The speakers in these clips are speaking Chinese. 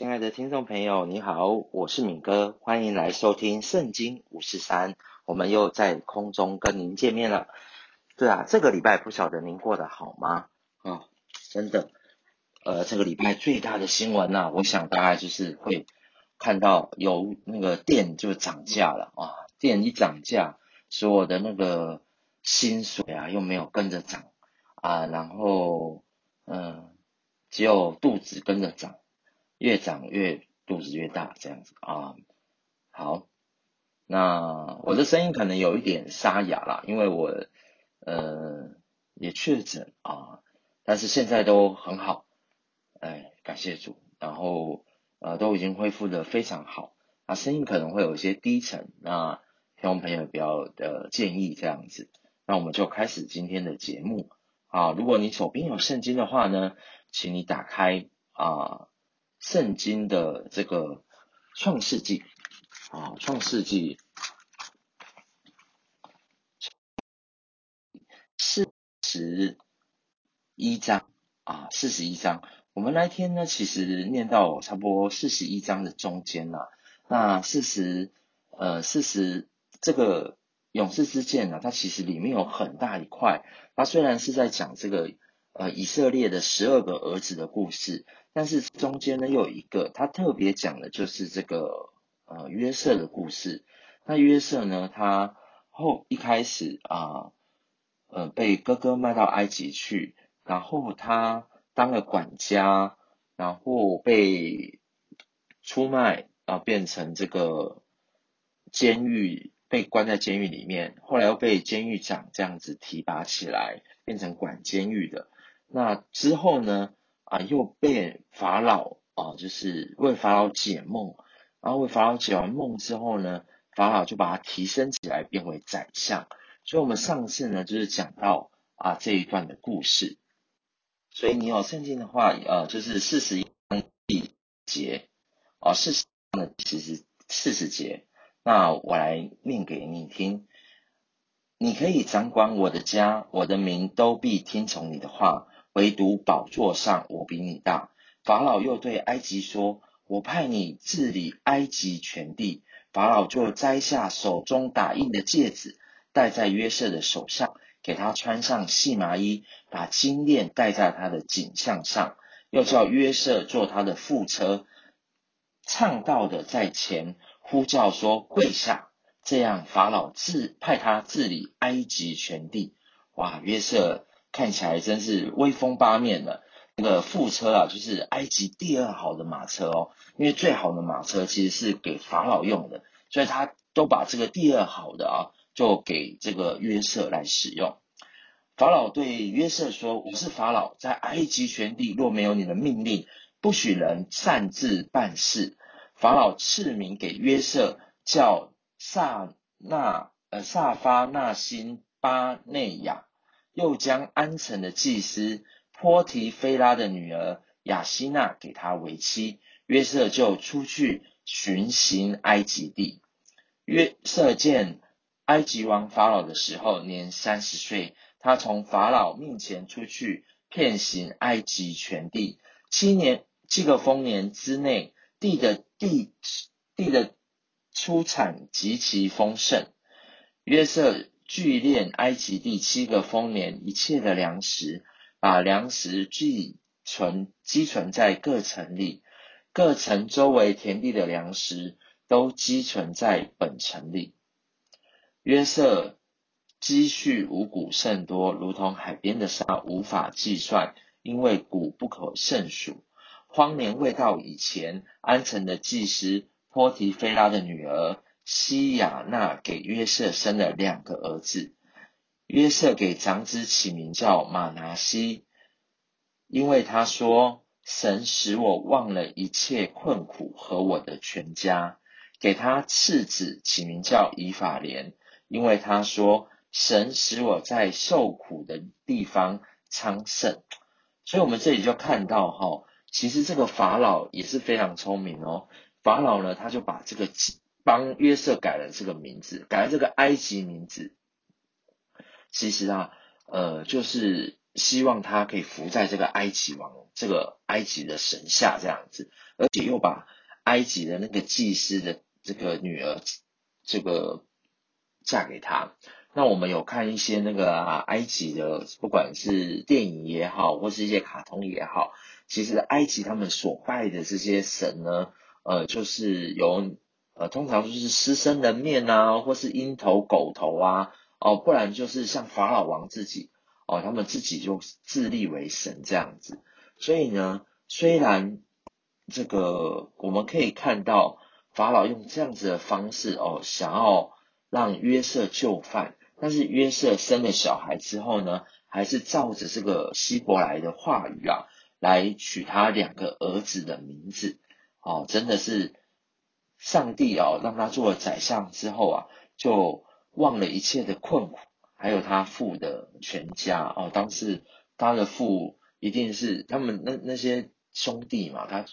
亲爱的听众朋友，你好，我是敏哥，欢迎来收听圣经五四三，我们又在空中跟您见面了。对啊，这个礼拜不晓得您过得好吗？啊、真的，呃，这个礼拜最大的新闻呢、啊，我想大概就是会看到有那个电就涨价了啊，电一涨价，所有的那个薪水啊又没有跟着涨啊，然后嗯、只有肚子跟着涨。越长越肚子越大这样子啊，好，那我的声音可能有一点沙哑啦，因为我呃也确诊啊，但是现在都很好，哎，感谢主，然后呃都已经恢复得非常好，那声音可能会有一些低沉，那听众朋友不要的建议这样子，那我们就开始今天的节目啊，如果你手边有圣经的话呢，请你打开啊。圣经的这个创世纪啊，创世纪四十一章啊，四十一章。我们那天呢，其实念到差不多四十一章的中间了。那四十呃四十这个勇士之剑呢，它其实里面有很大一块。它虽然是在讲这个呃以色列的十二个儿子的故事。但是中间呢，又有一个，他特别讲的就是这个呃约瑟的故事。那约瑟呢，他后一开始啊，呃被哥哥卖到埃及去，然后他当了管家，然后被出卖啊，变成这个监狱，被关在监狱里面，后来又被监狱长这样子提拔起来，变成管监狱的。那之后呢？啊，又被法老啊，就是为法老解梦，然后为法老解完梦之后呢，法老就把他提升起来，变为宰相。所以，我们上次呢，就是讲到啊这一段的故事。所以，你有圣经的话，呃，就是四十一章第节啊，四十章的其实四十节。那我来念给你听。你可以掌管我的家，我的民都必听从你的话。唯独宝座上，我比你大。法老又对埃及说：“我派你治理埃及全地。”法老就摘下手中打印的戒指，戴在约瑟的手上，给他穿上细麻衣，把金链戴在他的颈项上，又叫约瑟做他的副车，唱道的在前呼叫说：“跪下！”这样，法老治派他治理埃及全地。哇，约瑟。看起来真是威风八面的。那个副车啊，就是埃及第二好的马车哦。因为最好的马车其实是给法老用的，所以他都把这个第二好的啊，就给这个约瑟来使用。法老对约瑟说：“我是法老，在埃及全地若没有你的命令，不许人擅自办事。”法老赐名给约瑟，叫萨那呃萨发纳辛巴内亚。又将安城的祭司波提菲拉的女儿雅希娜给他为妻，约瑟就出去巡行埃及地。约瑟见埃及王法老的时候年三十岁，他从法老面前出去，遍行埃及全地。七年七个丰年之内，地的地地的出产极其丰盛。约瑟。聚敛埃及第七个丰年一切的粮食，把粮食积存积存在各城里，各城周围田地的粮食都积存在本城里。约瑟积蓄五谷甚多，如同海边的沙，无法计算，因为谷不可胜数。荒年未到以前，安城的祭司波提菲拉的女儿。西亚娜给约瑟生了两个儿子，约瑟给长子起名叫玛拿西，因为他说：“神使我忘了一切困苦和我的全家。”给他次子起名叫以法莲，因为他说：“神使我在受苦的地方昌盛。”所以，我们这里就看到哈，其实这个法老也是非常聪明哦。法老呢，他就把这个。帮约瑟改了这个名字，改了这个埃及名字。其实啊，呃，就是希望他可以服在这个埃及王这个埃及的神下这样子，而且又把埃及的那个祭司的这个女儿这个嫁给他。那我们有看一些那个、啊、埃及的，不管是电影也好，或是一些卡通也好，其实埃及他们所拜的这些神呢，呃，就是有呃，通常就是狮身人面啊，或是鹰头狗头啊，哦，不然就是像法老王自己。哦，他们自己就自立为神这样子，所以呢，虽然这个我们可以看到法老用这样子的方式哦，想要让约瑟就范，但是约瑟生了小孩之后呢，还是照着这个希伯来的话语啊，来取他两个儿子的名字。哦，真的是上帝哦，让他做了宰相之后啊，就忘了一切的困苦。还有他父的全家哦，当时他的父一定是他们那那些兄弟嘛，他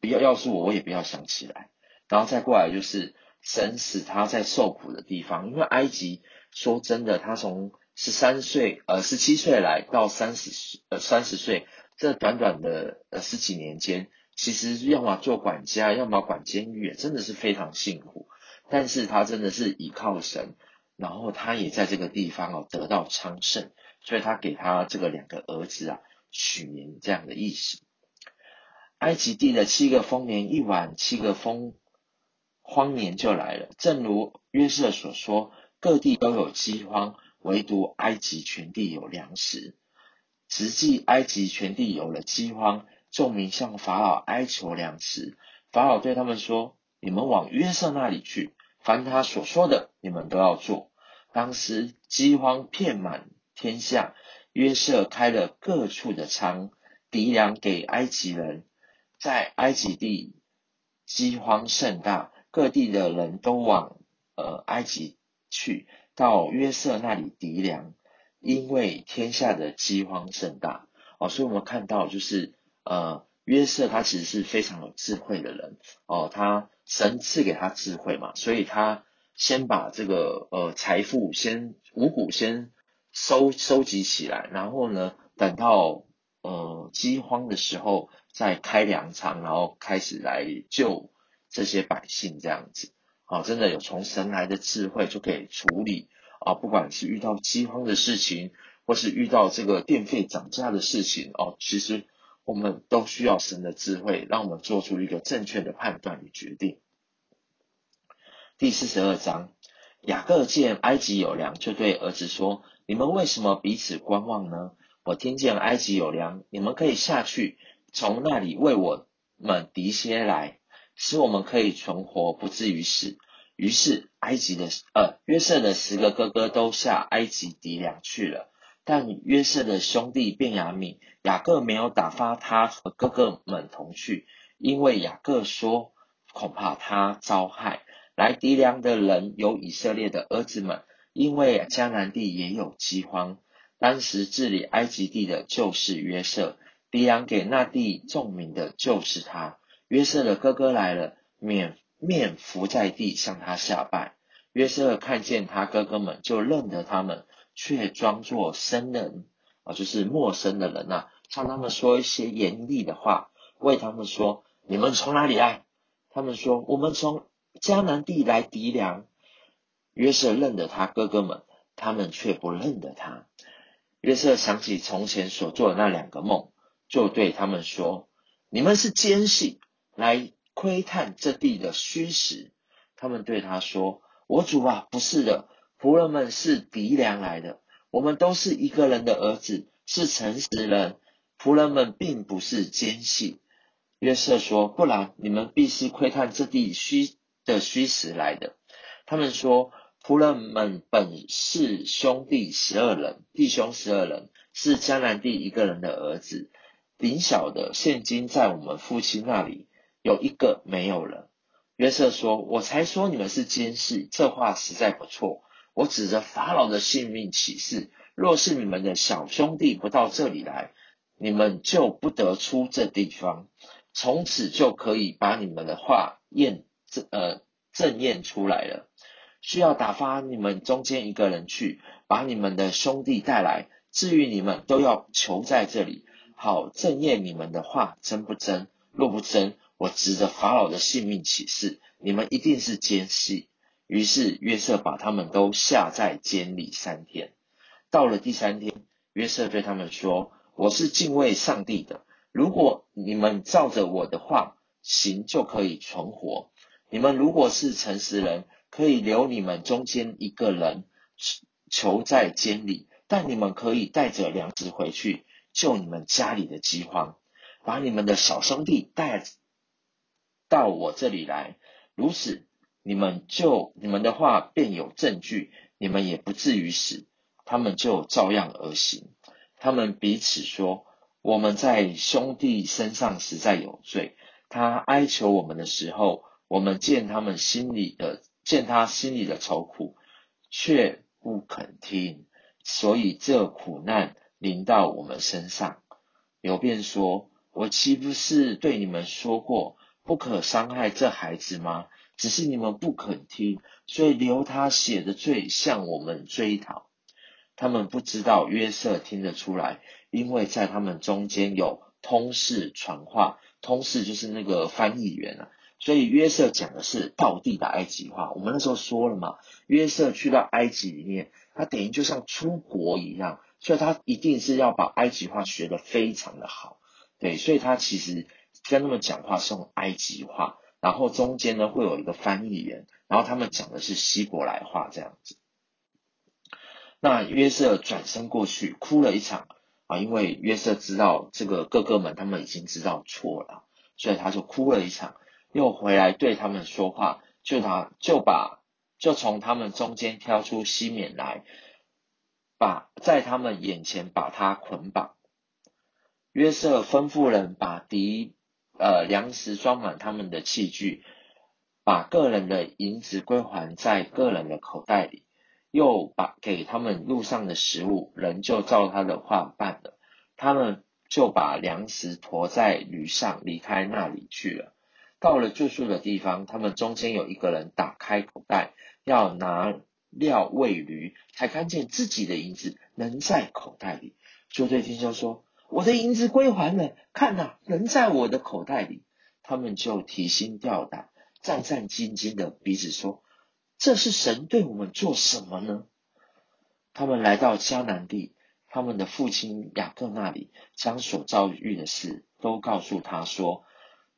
不要要是我，我也不要想起来。然后再过来就是神使他在受苦的地方，因为埃及说真的，他从十三岁呃十七岁来到三十呃三十岁这短短的呃十几年间，其实要么做管家，要么管监狱，真的是非常辛苦。但是他真的是倚靠神。然后他也在这个地方哦得到昌盛，所以他给他这个两个儿子啊取名这样的意思。埃及地的七个丰年一晚，七个丰荒年就来了。正如约瑟所说，各地都有饥荒，唯独埃及全地有粮食。实际埃及全地有了饥荒，众民向法老哀求粮食。法老对他们说：“你们往约瑟那里去。”凡他所说的，你们都要做。当时饥荒遍满天下，约瑟开了各处的仓，敌粮给埃及人。在埃及地饥荒甚大，各地的人都往呃埃及去，到约瑟那里糴粮，因为天下的饥荒甚大。哦，所以我们看到就是呃。约瑟他其实是非常有智慧的人哦，他神赐给他智慧嘛，所以他先把这个呃财富先五谷先收收集起来，然后呢，等到呃饥荒的时候再开粮仓，然后开始来救这些百姓这样子。啊，真的有从神来的智慧就可以处理啊，不管是遇到饥荒的事情，或是遇到这个电费涨价的事情哦，其实。我们都需要神的智慧，让我们做出一个正确的判断与决定。第四十二章，雅各见埃及有粮，就对儿子说：“你们为什么彼此观望呢？我听见埃及有粮，你们可以下去，从那里为我们糴些来，使我们可以存活，不至于死。”于是埃及的呃约瑟的十个哥哥都下埃及糴粮去了。但约瑟的兄弟便雅悯，雅各没有打发他和哥哥们同去，因为雅各说，恐怕他遭害。来糴粮的人有以色列的儿子们，因为迦南地也有饥荒。当时治理埃及地的就是约瑟，糴粮给那地众民的就是他。约瑟的哥哥来了，面面伏在地向他下拜。约瑟看见他哥哥们，就认得他们。却装作生人啊，就是陌生的人呐、向他们说一些严厉的话，为他们说：“你们从哪里来？”他们说：“我们从迦南地来糴粮。”约瑟认得他哥哥们，他们却不认得他。约瑟想起从前所做的那两个梦，就对他们说：“你们是奸细，来窥探这地的虚实。”他们对他说：“我主啊，不是的。”仆人们是糴粮来的，我们都是一个人的儿子，是诚实人。仆人们并不是奸细。约瑟说：“不然，你们必是窥探这地虚的虚实来的。”他们说：“仆人们本是兄弟十二人，弟兄十二人，是迦南地一个人的儿子。顶小的现今在我们父亲那里，有一个没有了。”约瑟说：“我才说你们是奸细，这话实在不错。”我指着法老的性命起誓，若是你们的小兄弟不到这里来，你们就不得出这地方。从此就可以把你们的话验证呃证验出来了。需要打发你们中间一个人去，把你们的兄弟带来，至于你们，都要囚在这里，好证验你们的话真不真。若不真，我指着法老的性命起誓，你们一定是奸细。于是约瑟把他们都下在监里三天。到了第三天，约瑟对他们说：“我是敬畏上帝的，如果你们照着我的话行，就可以存活。你们如果是诚实人，可以留你们中间一个人囚在监里，但你们可以带着粮食回去，救你们家里的饥荒，把你们的小兄弟带到我这里来，如此。”你们就你们的话便有证据，你们也不至于死。他们就照样而行。他们彼此说：“我们在兄弟身上实在有罪。他哀求我们的时候，我们见他们心里的见他心里的愁苦，却不肯听。所以这苦难临到我们身上。”流便说：“我岂不是对你们说过，不可伤害这孩子吗？”只是你们不肯听，所以留他写的罪向我们追讨。他们不知道约瑟听得出来，因为在他们中间有通事传话，通事就是那个翻译员啊。所以约瑟讲的是道地的埃及话。我们那时候说了嘛，约瑟去到埃及里面，他等于就像出国一样，所以他一定是要把埃及话学得非常的好。对，所以他其实跟他们讲话是用埃及话。然后中间呢会有一个翻译员，然后他们讲的是希伯来话这样子。那约瑟转身过去哭了一场啊，因为约瑟知道这个哥哥们他们已经知道错了，所以他就哭了一场，又回来对他们说话，就他就把就从他们中间挑出西缅来，把在他们眼前把他捆绑。约瑟吩咐人把敌。呃，粮食装满他们的器具，把个人的银子归还在个人的口袋里，又把给他们路上的食物，人就照他的话办了。他们就把粮食驮在驴上，离开那里去了。到了住宿的地方，他们中间有一个人打开口袋，要拿料喂驴，才看见自己的银子仍在口袋里，就对弟兄说。我的银子归还了，看呐，人在我的口袋里。他们就提心吊胆，战战兢兢的彼此说：“这是神对我们做什么呢？”他们来到迦南地，他们的父亲雅各那里，将所遭遇的事都告诉他说：“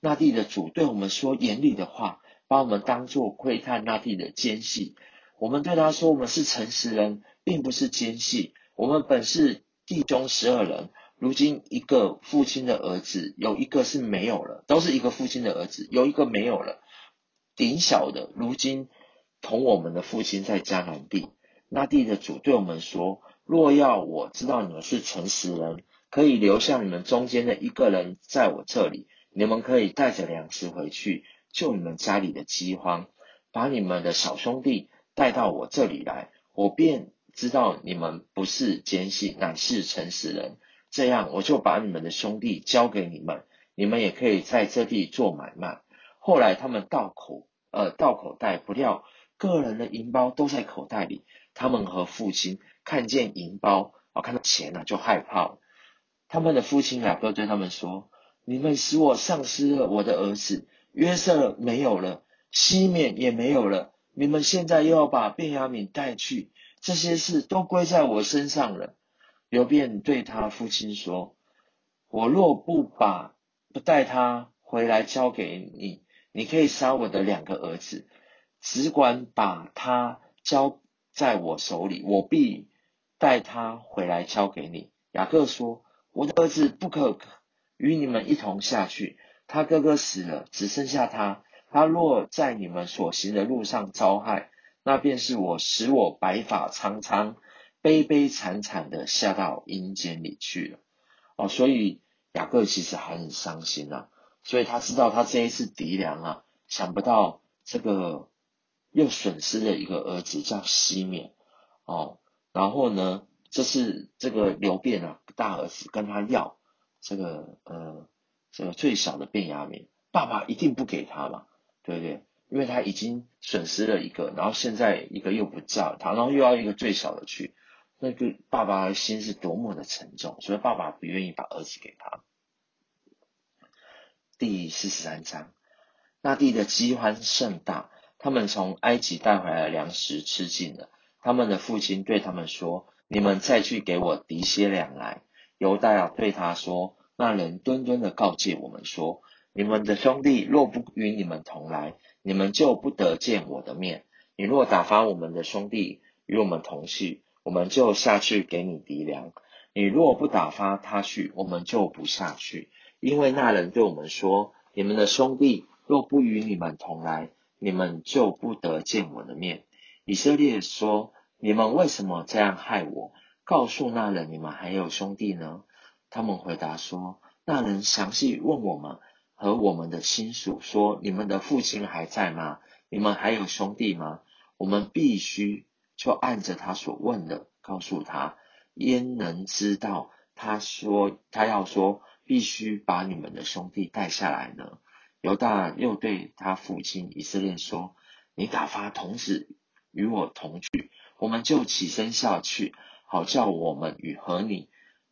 那地的主对我们说严厉的话，把我们当作窥探那地的奸细。我们对他说：我们是诚实人，并不是奸细。我们本是弟兄十二人。”如今一个父亲的儿子有一个是没有了，都是一个父亲的儿子，有一个没有了。顶小的如今同我们的父亲在迦南地，那地的主对我们说：若要我知道你们是诚实人，可以留下你们中间的一个人在我这里，你们可以带着粮食回去，救你们家里的饥荒，把你们的小兄弟带到我这里来，我便知道你们不是奸细，乃是诚实人。这样，我就把你们的兄弟交给你们，你们也可以在这地做买卖。后来他们倒口，呃，倒口袋，不料个人的银包都在口袋里。他们和父亲看见银包，啊，看到钱了，就害怕了。他们的父亲雅各对他们说：“你们使我丧失了我的儿子，约瑟没有了，西缅也没有了。你们现在又要把便雅悯带去，这些事都归在我身上了。”流便对他父亲说：“我若不把不带他回来交给你，你可以杀我的两个儿子，只管把他交在我手里，我必带他回来交给你。”雅各说：“我的儿子不可与你们一同下去，他哥哥死了，只剩下他。他若在你们所行的路上遭害，那便是我使我白发苍苍。”悲悲惨惨的下到阴间里去了，哦，所以雅各其实还很伤心啊，所以他知道他这一次糴粮啊，想不到这个又损失了一个儿子叫西缅，哦，然后呢，这是这个流便啊大儿子跟他要这个呃这个最小的便雅悯，爸爸一定不给他嘛，对不对？因为他已经损失了一个，然后现在一个又不叫他，然后又要一个最小的去。那个爸爸的心是多么的沉重，所以爸爸不愿意把儿子给他。第四十三章，那地的饥荒甚大，他们从埃及带回来的粮食吃尽了。他们的父亲对他们说：“你们再去给我糴些粮来。”犹大对他说：“那人敦敦的告诫我们说，你们的兄弟若不与你们同来，你们就不得见我的面。你若打发我们的兄弟与我们同去，我们就下去给你糴粮；你若不打发他去，我们就不下去。因为那人对我们说：你们的兄弟若不与你们同来，你们就不得见我的面。”以色列说：“你们为什么这样害我？告诉那人，你们还有兄弟呢？”他们回答说：“那人详细问我们和我们的亲属说：你们的父亲还在吗？你们还有兄弟吗？我们必须就按着他所问的告诉他。焉能知道他说他要说必须把你们的兄弟带下来呢？”犹大又对他父亲以色列说：“你打发童子。”与我同去，我们就起身下去，好叫我们与和你，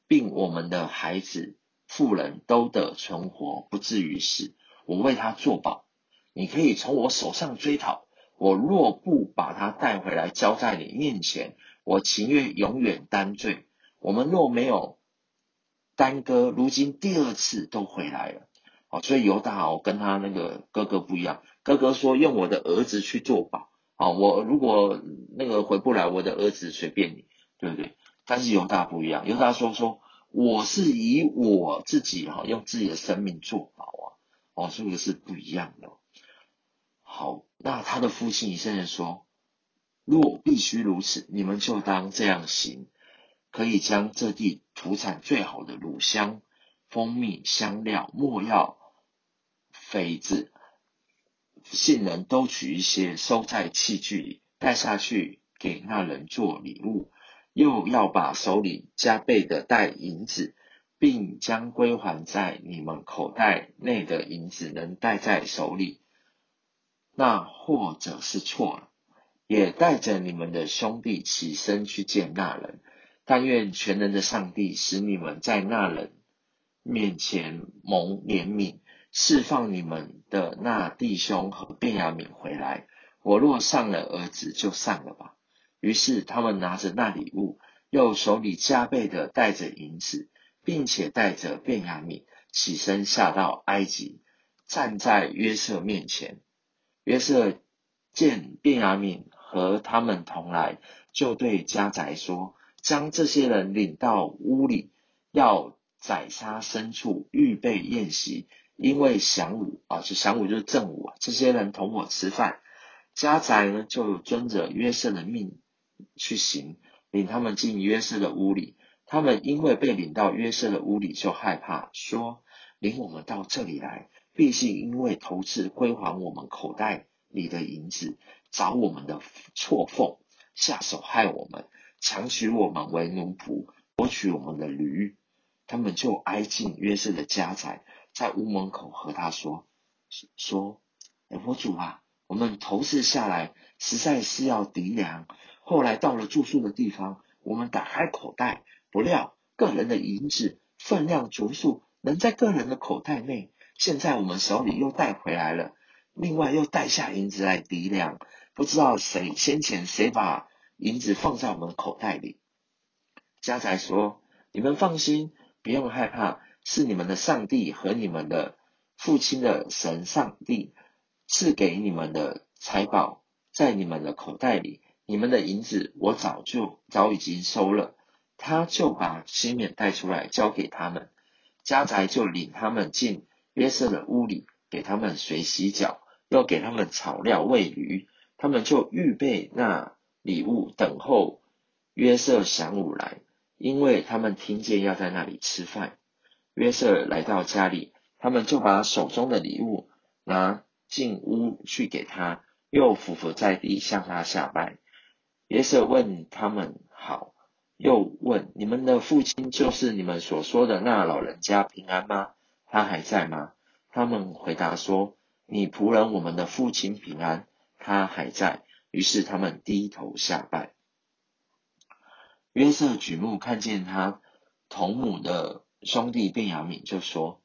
并我们的孩子、妇人都得存活，不至于死。我为他作保，你可以从我手上追讨。我若不把他带回来交在你面前，我情愿永远担罪。我们若没有耽搁，如今第二次都回来了。哦，所以犹大哦，跟他那个哥哥不一样，哥哥说用我的儿子去做保。哦，我如果那个回不来，我的儿子随便你，对不对？但是犹大不一样，犹大说说，我是以我自己哈，用自己的生命做保啊，哦，这个是不一样的。好，那他的父亲以色列说，若必须如此，你们就当这样行，可以将这地土产最好的乳香、蜂蜜、香料、墨药、榧子。信人都取一些，收在器具里，带下去给那人做礼物。又要把手里加倍的带银子，并将归还在你们口袋内的银子能带在手里。那或者是错了，也带着你们的兄弟起身去见那人。但愿全能的上帝使你们在那人面前蒙怜悯。释放你们的那弟兄和便雅悯回来。我若上了儿子，就上了吧。于是他们拿着那礼物，又手里加倍的带着银子，并且带着便雅悯，起身下到埃及，站在约瑟面前。约瑟见便雅悯和他们同来，就对家宅说：“将这些人领到屋里，要宰杀牲畜，预备宴席。”因为晌午啊，就晌午就是正午啊，这些人同我吃饭，家宅呢就遵着约瑟的命去行，领他们进约瑟的屋里。他们因为被领到约瑟的屋里，就害怕，说：领我们到这里来，必是因为头次归还我们口袋里的银子，找我们的错缝，下手害我们，强取我们为奴仆，夺取我们的驴。他们就挨近约瑟的家宅。在屋门口和他说：“说，哎，我主啊，我们头次下来实在是要敌粮。后来到了住宿的地方，我们打开口袋，不料个人的银子分量足数，能在个人的口袋内。现在我们手里又带回来了，另外又带下银子来抵粮，不知道谁先前谁把银子放在我们口袋里。”家宰说：“你们放心，不用害怕。”是你们的上帝和你们的父亲的神上帝赐给你们的财宝，在你们的口袋里。你们的银子我早就早已经收了。他就把西缅带出来交给他们，家宰就领他们进约瑟的屋里，给他们水洗脚，又给他们草料喂驴。他们就预备那礼物，等候约瑟晌午来，因为他们听见要在那里吃饭。约瑟来到家里，他们就把手中的礼物拿进屋去给他，又俯伏在地向他下拜。约瑟问他们好，又问你们的父亲就是你们所说的那老人家平安吗？他还在吗？他们回答说：你仆人我们的父亲平安，他还在。于是他们低头下拜。约瑟举目看见他同母的兄弟便雅悯，就说：“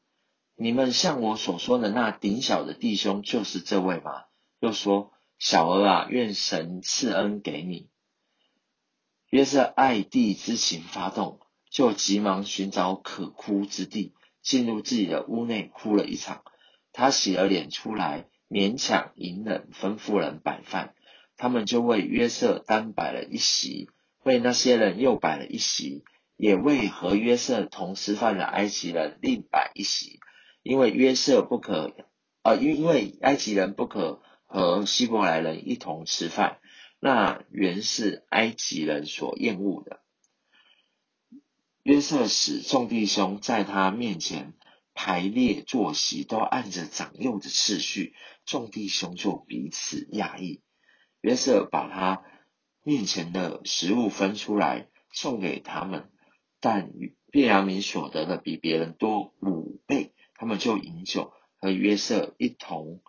你们向我所说的那顶小的弟兄，就是这位吗？”又说：“小儿啊，愿神赐恩给你。”约瑟爱弟之情发动，就急忙寻找可哭之地，进入自己的屋内哭了一场。他洗了脸出来，勉强隐忍，吩咐人摆饭。他们就为约瑟单摆了一席，为那些人又摆了一席，也为和约瑟同吃饭的埃及人另摆一席，因为约瑟不可，呃，因因为埃及人不可和希伯来人一同吃饭。那原是埃及人所厌恶的。约瑟使众弟兄在他面前排列坐席，都按着长幼的次序，众弟兄就彼此讶异。约瑟把他面前的食物分出来送给他们，但便雅明所得的比别人多五倍，他们就饮酒和约瑟一同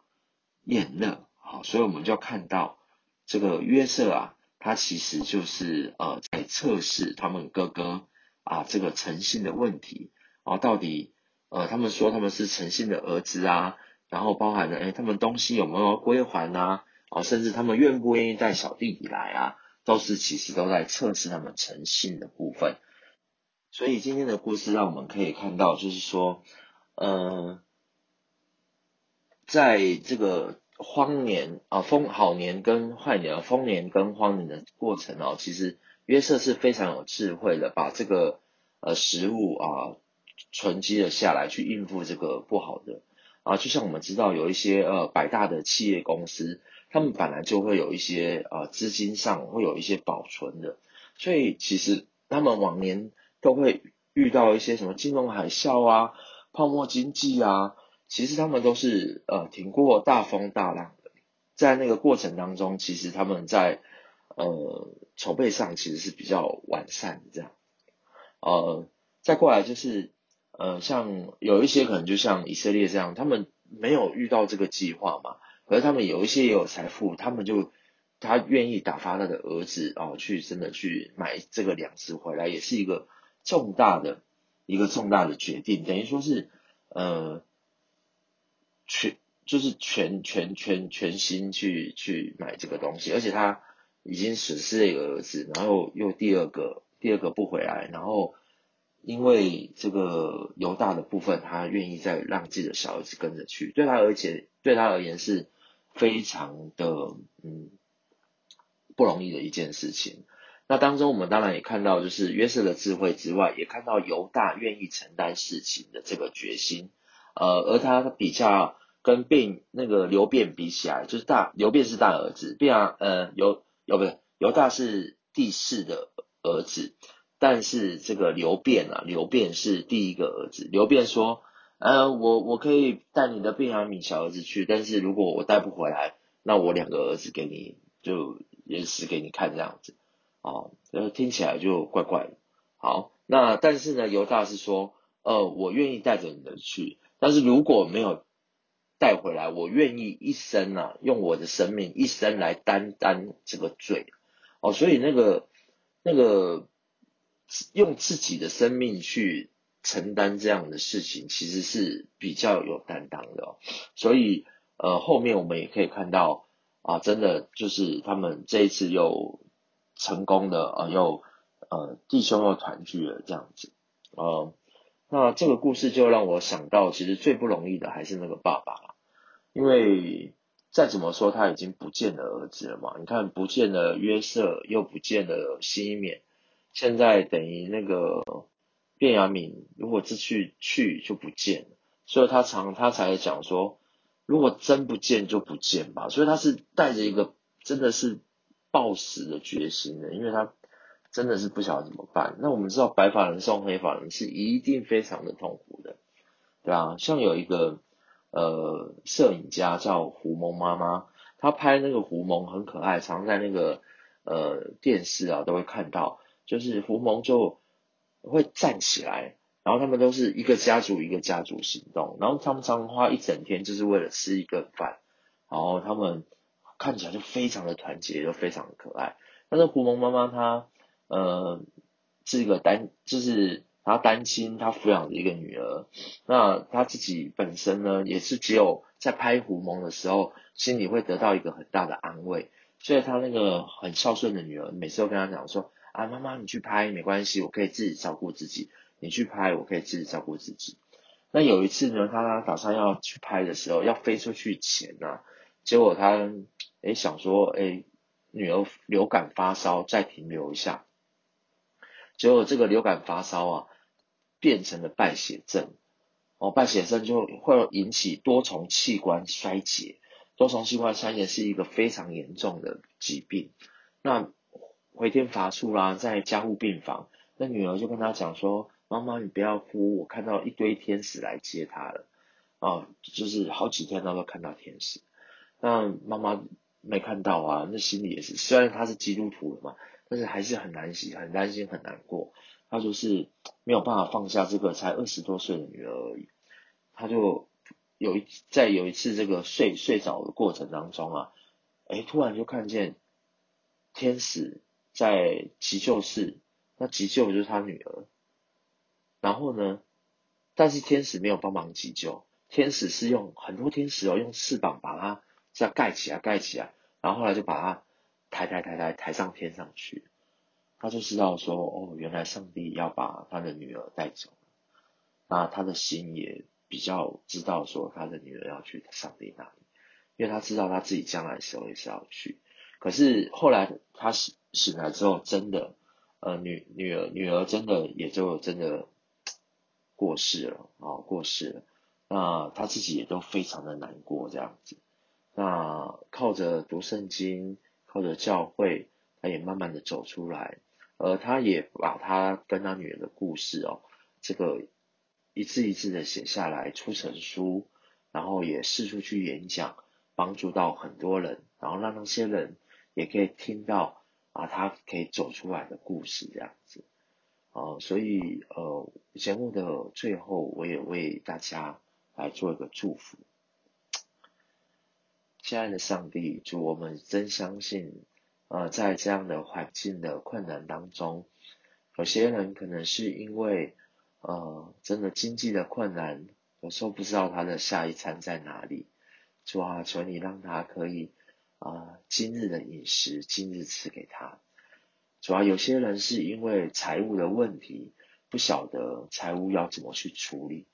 宴乐。好，所以我们就看到。这个约瑟啊，他其实就是呃在测试他们哥哥啊这个诚信的问题，啊到底呃他们说他们是诚信的儿子啊，然后包含了哎他们东西有没有归还啊，啊甚至他们愿不愿意带小弟弟来啊，都是其实都在测试他们诚信的部分。所以今天的故事让我们可以看到，就是说呃在这个。荒年啊，丰好年跟坏年，丰年跟荒年的过程哦，其实约瑟是非常有智慧的，把这个呃食物啊存积了下来，去应付这个不好的啊。就像我们知道有一些呃百大的企业公司，他们本来就会有一些呃资金上会有一些保存的，所以其实他们往年都会遇到一些什么金融海啸啊、泡沫经济啊。其实他们都是呃挺过大风大浪的，在那个过程当中，其实他们在呃筹备上其实是比较完善这样，呃再过来就是呃像有一些可能就像以色列这样，他们没有遇到这个计划嘛，可是他们有一些也有财富，他们就他愿意打发他的儿子哦、去真的去买这个粮食回来，也是一个重大的一个重大的决定，等于说是呃。全就是全全全全心去去买这个东西，而且他已经损失了一个儿子，然后又第二个第二个不回来，然后因为这个犹大的部分，他愿意再让自己的小儿子跟着去，对他而且对他而言是非常的嗯不容易的一件事情。那当中我们当然也看到，就是约瑟的智慧之外，也看到犹大愿意承担事情的这个决心，呃，而他比较。跟便那个流便比起来，就是大流便是大儿子，便啊呃犹哦不对犹大是第四的儿子，但是这个刘辩啊刘辩是第一个儿子。刘辩说，呃我我可以带你的便雅悯小儿子去，但是如果我带不回来，那我两个儿子给你就也是给你看这样子，哦，呃听起来就怪怪的。好，那但是呢犹大是说，呃我愿意带着你的去，但是如果没有。带回来，我愿意一生啊，用我的生命一生来担当这个罪哦，所以那个那个用自己的生命去承担这样的事情，其实是比较有担当的。所以呃，后面我们也可以看到啊，真的就是他们这一次又成功的啊，又呃弟兄又团聚了这样子，呃，那这个故事就让我想到，其实最不容易的还是那个爸爸。因为再怎么说他已经不见了儿子了嘛，你看不见了约瑟，又不见了西缅，现在等于那个便雅悯，如果这去去就不见了，所以他常他才讲说，如果真不见就不见吧，所以他是带着一个真的是暴死的决心的，因为他真的是不晓得怎么办。那我们知道白发人送黑发人是一定非常的痛苦的，对吧？像有一个。呃，摄影家叫胡蒙妈妈，她拍那个胡蒙很可爱，常在那个呃电视啊都会看到，就是胡蒙就会站起来，然后他们都是一个家族一个家族行动，然后他们常常花一整天就是为了吃一顿饭，然后他们看起来就非常的团结，又非常的可爱。但是胡蒙妈妈她呃是一个单，就是他担心，他抚养的一个女儿。那他自己本身呢，也是只有在拍狐獴的时候，心里会得到一个很大的安慰。所以他那个很孝顺的女儿，每次都跟他讲说：“啊，妈妈你去拍没关系，我可以自己照顾自己。你去拍，我可以自己照顾自己。”那有一次呢，他打算要去拍的时候，要飞出去前呢、啊，结果他诶想说，诶女儿流感发烧，再停留一下。结果这个流感发烧啊，变成了败血症。哦，败血症就会引起多重器官衰竭。多重器官衰竭是一个非常严重的疾病。那回天乏术啦，在加护病房，那女儿就跟他讲说：“妈妈，你不要哭，我看到一堆天使来接他了。”啊，就是好几天都都看到天使。那妈妈没看到啊，那心里也是，虽然她是基督徒了嘛。但是还是很难洗，很担心，很难过。他就是没有办法放下这个才二十多岁的女儿而已。他就有一在有一次这个睡睡着的过程当中啊，哎，突然就看见天使在急救室，那急救的就是他女儿。然后呢，但是天使没有帮忙急救，天使是用很多天使哦，用翅膀把它这样盖起来，盖起来，然后后来就把它。抬抬抬抬抬上天上去，他就知道说，哦，原来上帝要把他的女儿带走，那他的心也比较知道说，他的女儿要去上帝那里，因为他知道他自己将来时候也是要去。可是后来他醒醒来之后，真的，呃，女女儿女儿真的也就真的过世了啊，哦，过世了。那他自己也都非常的难过这样子。那靠着读圣经。靠着教会，他也慢慢的走出来，而他也把他跟他女儿的故事哦，这个一字一字的写下来，出成书，然后也四处去演讲，帮助到很多人，然后让那些人也可以听到啊，他可以走出来的故事这样子，哦，所以呃，节目的最后，我也为大家来做一个祝福。亲爱的上帝，主我们真相信，呃，在这样的环境的困难当中，有些人可能是因为，呃，真的经济的困难，有时候不知道他的下一餐在哪里。主啊，求你让他可以，啊、今日的饮食今日赐给他。主啊，有些人是因为财务的问题，不晓得财务要怎么去处理。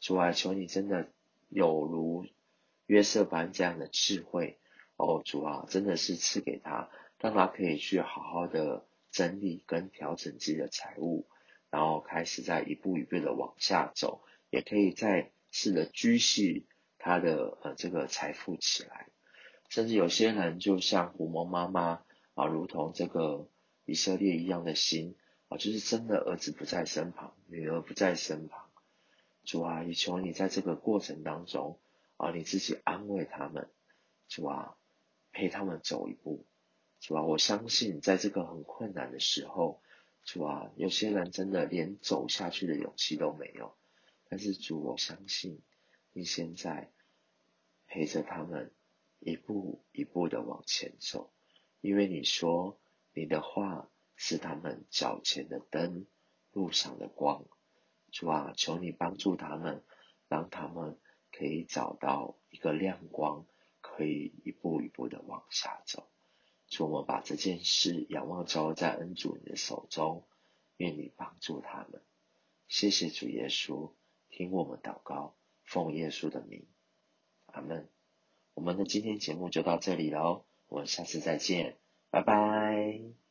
主啊，求你真的有如。约瑟般这样的智慧，哦，主啊，真的是赐给他，让他可以去好好的整理跟调整自己的财务，然后开始在一步一步的往下走，也可以再试着积蓄他的呃这个财富起来。甚至有些人就像狐獴妈妈啊，如同这个以色列一样的心啊，就是真的儿子不在身旁，女儿不在身旁。主啊，也求你在这个过程当中。啊，你自己安慰他们，主啊，陪他们走一步，主啊，我相信在这个很困难的时候，主啊，有些人真的连走下去的勇气都没有，但是主，我相信你现在陪着他们一步一步的往前走，因为你说你的话是他们脚前的灯，路上的光，主啊，求你帮助他们，让他们。可以找到一个亮光，可以一步一步的往下走。主，我们把这件事仰望交在恩主你的手中，愿你帮助他们。谢谢主耶稣，听我们祷告，奉耶稣的名，阿门。我们的今天节目就到这里喽，我们下次再见，拜拜。